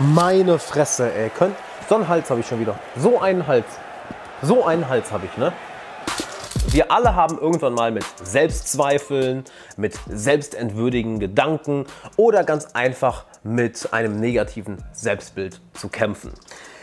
Meine Fresse, ey. Könnt, so einen Hals habe ich schon wieder. So einen Hals. So einen Hals habe ich, ne? Wir alle haben irgendwann mal mit Selbstzweifeln, mit selbstentwürdigen Gedanken oder ganz einfach mit einem negativen Selbstbild zu kämpfen.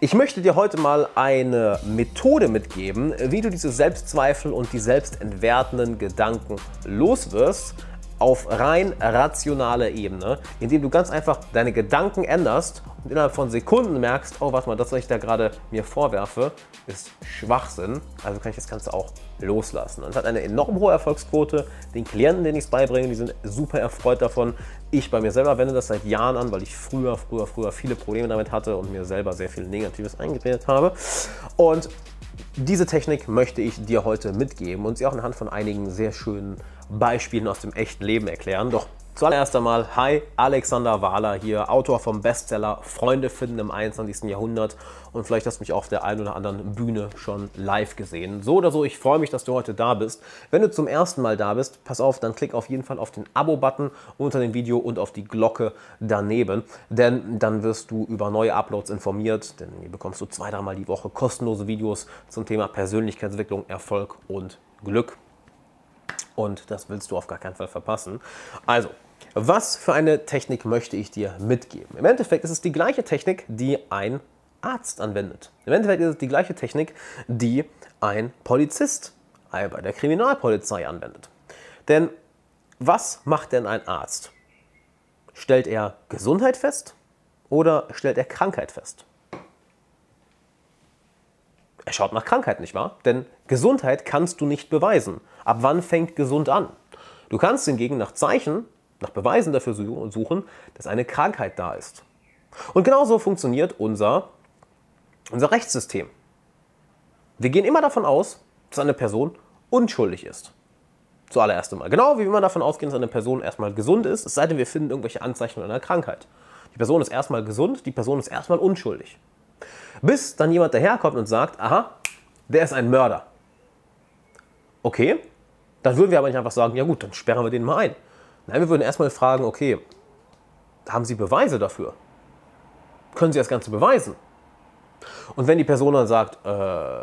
Ich möchte dir heute mal eine Methode mitgeben, wie du diese Selbstzweifel und die selbstentwertenden Gedanken loswirst auf rein rationaler Ebene, indem du ganz einfach deine Gedanken änderst und innerhalb von Sekunden merkst, oh, warte mal, das, was ich da gerade mir vorwerfe, ist Schwachsinn. Also kann ich das Ganze auch loslassen. Und es hat eine enorm hohe Erfolgsquote. Den Klienten, denen ich es beibringe, die sind super erfreut davon. Ich bei mir selber wende das seit Jahren an, weil ich früher, früher, früher viele Probleme damit hatte und mir selber sehr viel Negatives eingeredet habe. Und diese Technik möchte ich dir heute mitgeben und sie auch anhand von einigen sehr schönen Beispielen aus dem echten Leben erklären. Doch zuallererst einmal, hi, Alexander Wahler hier, Autor vom Bestseller Freunde finden im 21. Jahrhundert und vielleicht hast du mich auf der einen oder anderen Bühne schon live gesehen. So oder so, ich freue mich, dass du heute da bist. Wenn du zum ersten Mal da bist, pass auf, dann klick auf jeden Fall auf den Abo-Button unter dem Video und auf die Glocke daneben, denn dann wirst du über neue Uploads informiert, denn hier bekommst du zwei, dreimal die Woche kostenlose Videos zum Thema Persönlichkeitsentwicklung, Erfolg und Glück und das willst du auf gar keinen Fall verpassen. Also, was für eine Technik möchte ich dir mitgeben? Im Endeffekt ist es die gleiche Technik, die ein Arzt anwendet. Im Endeffekt ist es die gleiche Technik, die ein Polizist bei der Kriminalpolizei anwendet. Denn was macht denn ein Arzt? Stellt er Gesundheit fest oder stellt er Krankheit fest? Er schaut nach Krankheit, nicht wahr? Denn Gesundheit kannst du nicht beweisen. Ab wann fängt gesund an? Du kannst hingegen nach Zeichen, nach Beweisen dafür suchen, dass eine Krankheit da ist. Und genauso funktioniert unser, unser Rechtssystem. Wir gehen immer davon aus, dass eine Person unschuldig ist. Zuallererst einmal. Genau wie wir immer davon ausgehen, dass eine Person erstmal gesund ist, es sei denn, wir finden irgendwelche Anzeichen einer Krankheit. Die Person ist erstmal gesund, die Person ist erstmal unschuldig. Bis dann jemand daherkommt und sagt, aha, der ist ein Mörder. Okay, dann würden wir aber nicht einfach sagen, ja gut, dann sperren wir den mal ein. Nein, wir würden erstmal fragen, okay, haben Sie Beweise dafür? Können Sie das Ganze beweisen? Und wenn die Person dann sagt, äh,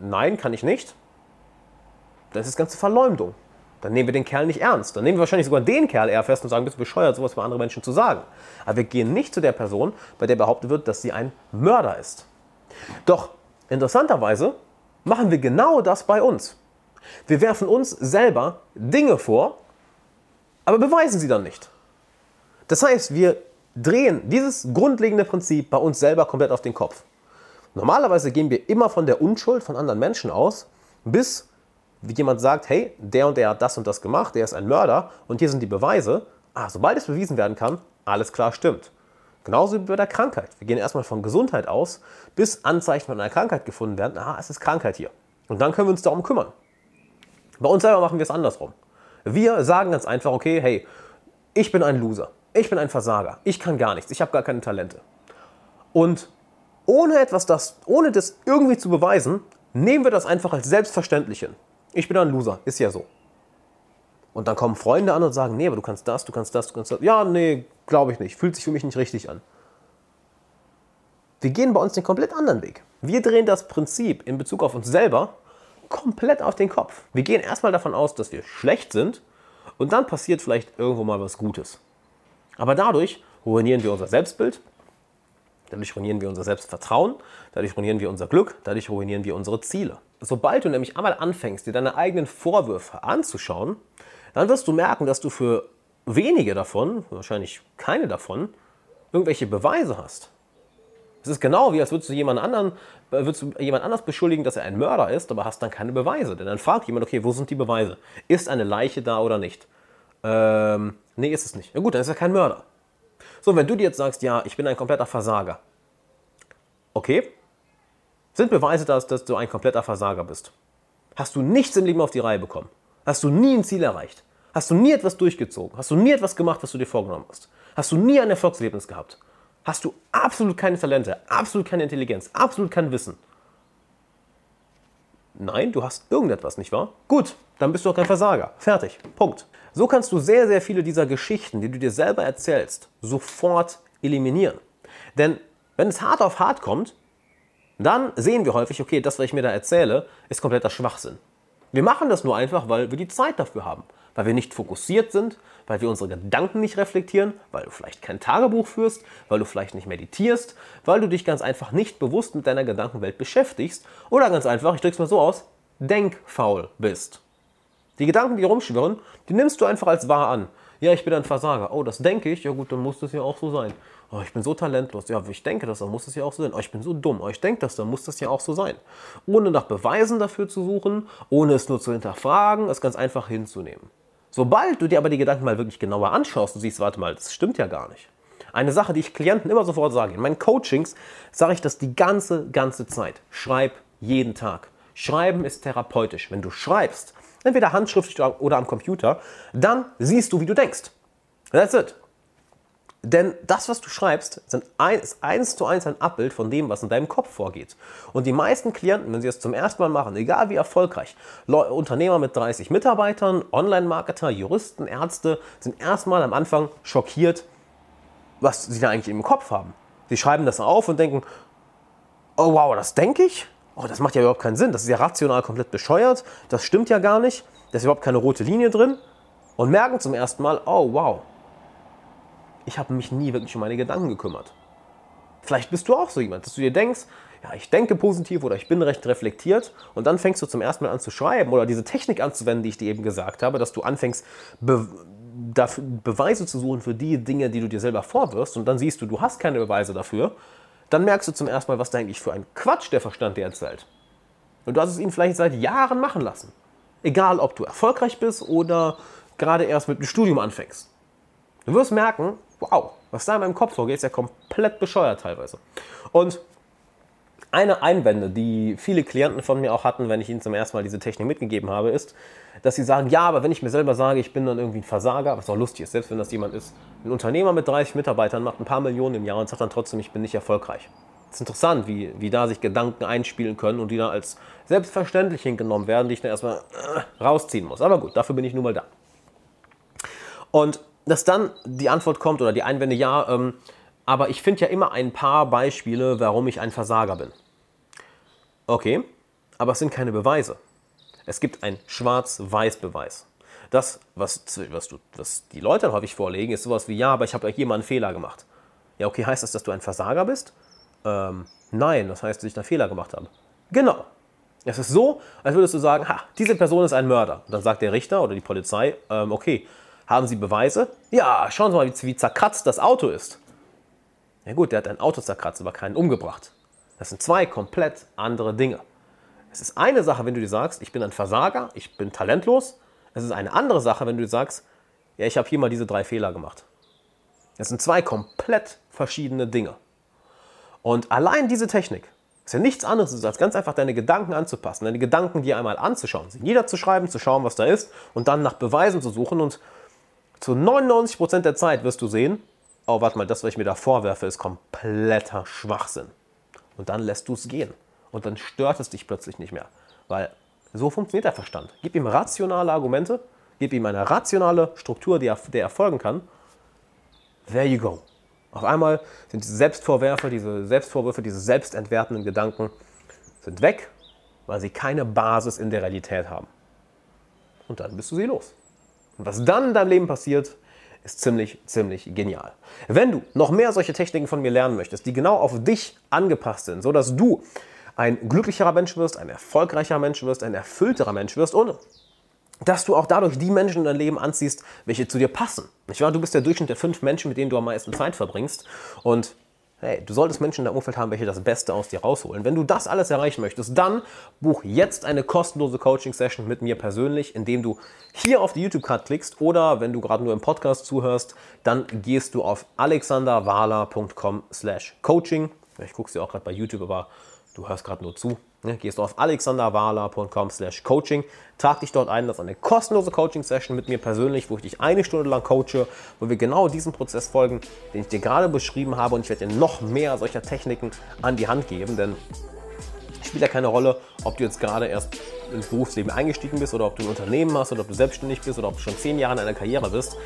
nein, kann ich nicht, dann ist das Ganze Verleumdung. Dann nehmen wir den Kerl nicht ernst. Dann nehmen wir wahrscheinlich sogar den Kerl eher fest und sagen, bist du bescheuert, sowas über andere Menschen zu sagen. Aber wir gehen nicht zu der Person, bei der behauptet wird, dass sie ein Mörder ist. Doch interessanterweise machen wir genau das bei uns. Wir werfen uns selber Dinge vor, aber beweisen sie dann nicht. Das heißt, wir drehen dieses grundlegende Prinzip bei uns selber komplett auf den Kopf. Normalerweise gehen wir immer von der Unschuld von anderen Menschen aus, bis jemand sagt, hey, der und der hat das und das gemacht, der ist ein Mörder und hier sind die Beweise. Ah, sobald es bewiesen werden kann, alles klar stimmt. Genauso wie bei der Krankheit. Wir gehen erstmal von Gesundheit aus, bis Anzeichen von einer Krankheit gefunden werden. Ah, es ist Krankheit hier. Und dann können wir uns darum kümmern. Bei uns selber machen wir es andersrum. Wir sagen ganz einfach, okay, hey, ich bin ein Loser. Ich bin ein Versager. Ich kann gar nichts. Ich habe gar keine Talente. Und ohne etwas das, ohne das irgendwie zu beweisen, nehmen wir das einfach als selbstverständlich hin. Ich bin ein Loser, ist ja so. Und dann kommen Freunde an und sagen, nee, aber du kannst das, du kannst das, du kannst das. Ja, nee, glaube ich nicht. Fühlt sich für mich nicht richtig an. Wir gehen bei uns den komplett anderen Weg. Wir drehen das Prinzip in Bezug auf uns selber komplett auf den Kopf. Wir gehen erstmal davon aus, dass wir schlecht sind und dann passiert vielleicht irgendwo mal was Gutes. Aber dadurch ruinieren wir unser Selbstbild, dadurch ruinieren wir unser Selbstvertrauen, dadurch ruinieren wir unser Glück, dadurch ruinieren wir unsere Ziele. Sobald du nämlich einmal anfängst, dir deine eigenen Vorwürfe anzuschauen, dann wirst du merken, dass du für wenige davon, wahrscheinlich keine davon, irgendwelche Beweise hast. Es ist genau wie, als würdest du jemand anderen, äh, würdest du jemand anders beschuldigen, dass er ein Mörder ist, aber hast dann keine Beweise. Denn dann fragt jemand, okay, wo sind die Beweise? Ist eine Leiche da oder nicht? Ähm, nee, ist es nicht. Na gut, dann ist er kein Mörder. So, wenn du dir jetzt sagst, ja, ich bin ein kompletter Versager. Okay, sind Beweise, dass, dass du ein kompletter Versager bist. Hast du nichts im Leben auf die Reihe bekommen? Hast du nie ein Ziel erreicht? Hast du nie etwas durchgezogen? Hast du nie etwas gemacht, was du dir vorgenommen hast? Hast du nie ein Erfolgserlebnis gehabt? Hast du absolut keine Talente, absolut keine Intelligenz, absolut kein Wissen? Nein, du hast irgendetwas, nicht wahr? Gut, dann bist du auch kein Versager. Fertig. Punkt. So kannst du sehr, sehr viele dieser Geschichten, die du dir selber erzählst, sofort eliminieren. Denn wenn es hart auf hart kommt, dann sehen wir häufig, okay, das, was ich mir da erzähle, ist kompletter Schwachsinn. Wir machen das nur einfach, weil wir die Zeit dafür haben, weil wir nicht fokussiert sind, weil wir unsere Gedanken nicht reflektieren, weil du vielleicht kein Tagebuch führst, weil du vielleicht nicht meditierst, weil du dich ganz einfach nicht bewusst mit deiner Gedankenwelt beschäftigst oder ganz einfach, ich drücke es mal so aus, denkfaul bist. Die Gedanken, die rumschwirren, die nimmst du einfach als wahr an. Ja, ich bin ein Versager. Oh, das denke ich. Ja gut, dann muss das ja auch so sein. Oh, ich bin so talentlos. Ja, ich denke das, dann muss das ja auch so sein. Oh, ich bin so dumm. Oh, ich denke das, dann muss das ja auch so sein. Ohne nach Beweisen dafür zu suchen, ohne es nur zu hinterfragen, es ganz einfach hinzunehmen. Sobald du dir aber die Gedanken mal wirklich genauer anschaust und siehst, warte mal, das stimmt ja gar nicht. Eine Sache, die ich Klienten immer sofort sage, in meinen Coachings sage ich das die ganze, ganze Zeit. Schreib jeden Tag. Schreiben ist therapeutisch. Wenn du schreibst, entweder handschriftlich oder am Computer, dann siehst du, wie du denkst. That's it. Denn das, was du schreibst, ist eins zu eins ein Abbild von dem, was in deinem Kopf vorgeht. Und die meisten Klienten, wenn sie es zum ersten Mal machen, egal wie erfolgreich, Unternehmer mit 30 Mitarbeitern, Online-Marketer, Juristen, Ärzte, sind erstmal am Anfang schockiert, was sie da eigentlich im Kopf haben. Sie schreiben das auf und denken, oh wow, das denke ich? oh, das macht ja überhaupt keinen Sinn, das ist ja rational komplett bescheuert, das stimmt ja gar nicht, da ist überhaupt keine rote Linie drin und merken zum ersten Mal, oh wow, ich habe mich nie wirklich um meine Gedanken gekümmert. Vielleicht bist du auch so jemand, dass du dir denkst, ja, ich denke positiv oder ich bin recht reflektiert und dann fängst du zum ersten Mal an zu schreiben oder diese Technik anzuwenden, die ich dir eben gesagt habe, dass du anfängst, Be Beweise zu suchen für die Dinge, die du dir selber vorwirfst und dann siehst du, du hast keine Beweise dafür dann merkst du zum ersten Mal, was da eigentlich für ein Quatsch der Verstand dir erzählt. Und du hast es ihn vielleicht seit Jahren machen lassen. Egal, ob du erfolgreich bist oder gerade erst mit dem Studium anfängst. Du wirst merken, wow, was da in meinem Kopf vorgeht, ist ja komplett bescheuert teilweise. Und eine Einwände, die viele Klienten von mir auch hatten, wenn ich ihnen zum ersten Mal diese Technik mitgegeben habe, ist, dass sie sagen, ja, aber wenn ich mir selber sage, ich bin dann irgendwie ein Versager, was auch lustig ist, selbst wenn das jemand ist, ein Unternehmer mit 30 Mitarbeitern macht ein paar Millionen im Jahr und sagt dann trotzdem, ich bin nicht erfolgreich. Es ist interessant, wie, wie da sich Gedanken einspielen können und die dann als selbstverständlich hingenommen werden, die ich dann erstmal äh, rausziehen muss. Aber gut, dafür bin ich nun mal da. Und dass dann die Antwort kommt oder die Einwände, ja, ähm, aber ich finde ja immer ein paar Beispiele, warum ich ein Versager bin. Okay, aber es sind keine Beweise. Es gibt einen Schwarz-Weiß-Beweis. Das, was, was, du, was die Leute dann häufig vorlegen, ist sowas wie, ja, aber ich habe hier mal einen Fehler gemacht. Ja, okay, heißt das, dass du ein Versager bist? Ähm, nein, das heißt, dass ich einen Fehler gemacht habe. Genau. Es ist so, als würdest du sagen, ha, diese Person ist ein Mörder. Und dann sagt der Richter oder die Polizei, ähm, okay, haben Sie Beweise? Ja, schauen Sie mal, wie, wie zerkratzt das Auto ist. Ja gut, der hat ein Auto zerkratzt, aber keinen umgebracht. Das sind zwei komplett andere Dinge. Es ist eine Sache, wenn du dir sagst, ich bin ein Versager, ich bin talentlos. Es ist eine andere Sache, wenn du dir sagst, ja, ich habe hier mal diese drei Fehler gemacht. Das sind zwei komplett verschiedene Dinge. Und allein diese Technik ist ja nichts anderes, als ganz einfach deine Gedanken anzupassen, deine Gedanken dir einmal anzuschauen, sie niederzuschreiben, zu schauen, was da ist und dann nach Beweisen zu suchen. Und zu 99% der Zeit wirst du sehen, oh, warte mal, das, was ich mir da vorwerfe, ist kompletter Schwachsinn. Und dann lässt du es gehen. Und dann stört es dich plötzlich nicht mehr. Weil so funktioniert der Verstand. Gib ihm rationale Argumente, gib ihm eine rationale Struktur, die er, der erfolgen kann. There you go. Auf einmal sind diese Selbstvorwürfe, diese Selbstvorwürfe, diese selbstentwertenden Gedanken sind weg, weil sie keine Basis in der Realität haben. Und dann bist du sie los. Und was dann in deinem Leben passiert, ist ziemlich, ziemlich genial. Wenn du noch mehr solche Techniken von mir lernen möchtest, die genau auf dich angepasst sind, sodass du ein glücklicherer Mensch wirst, ein erfolgreicher Mensch wirst, ein erfüllterer Mensch wirst und dass du auch dadurch die Menschen in dein Leben anziehst, welche zu dir passen. Nicht wahr? Du bist der Durchschnitt der fünf Menschen, mit denen du am meisten Zeit verbringst. Und hey, du solltest Menschen in deinem Umfeld haben, welche das Beste aus dir rausholen. Wenn du das alles erreichen möchtest, dann buch jetzt eine kostenlose Coaching-Session mit mir persönlich, indem du hier auf die YouTube-Card klickst oder wenn du gerade nur im Podcast zuhörst, dann gehst du auf alexanderwala.com slash coaching. Ich gucke dir auch gerade bei YouTube, aber du hörst gerade nur zu. Ne, gehst du auf alexanderwala.com slash coaching, trag dich dort ein, das ist eine kostenlose Coaching-Session mit mir persönlich, wo ich dich eine Stunde lang coache, wo wir genau diesem Prozess folgen, den ich dir gerade beschrieben habe. Und ich werde dir noch mehr solcher Techniken an die Hand geben, denn spielt ja keine Rolle, ob du jetzt gerade erst ins Berufsleben eingestiegen bist oder ob du ein Unternehmen hast oder ob du selbstständig bist oder ob du schon zehn Jahre in einer Karriere bist.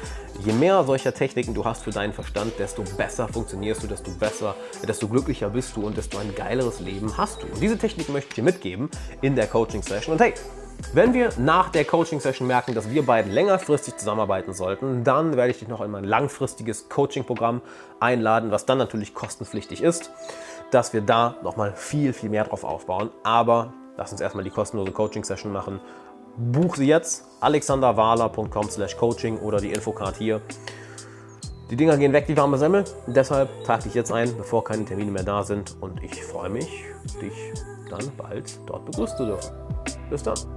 Je mehr solcher Techniken du hast für deinen Verstand, desto besser funktionierst du, desto besser, desto glücklicher bist du und desto ein geileres Leben hast du. Und diese Technik möchte ich dir mitgeben in der Coaching-Session. Und hey, wenn wir nach der Coaching-Session merken, dass wir beiden längerfristig zusammenarbeiten sollten, dann werde ich dich noch in mein langfristiges Coaching-Programm einladen, was dann natürlich kostenpflichtig ist, dass wir da nochmal viel, viel mehr drauf aufbauen. Aber lass uns erstmal die kostenlose Coaching-Session machen. Buch sie jetzt, alexanderwahler.com slash coaching oder die Infocard hier. Die Dinger gehen weg wie warme Semmel. Deshalb trag dich jetzt ein, bevor keine Termine mehr da sind. Und ich freue mich, dich dann bald dort begrüßen zu dürfen. Bis dann.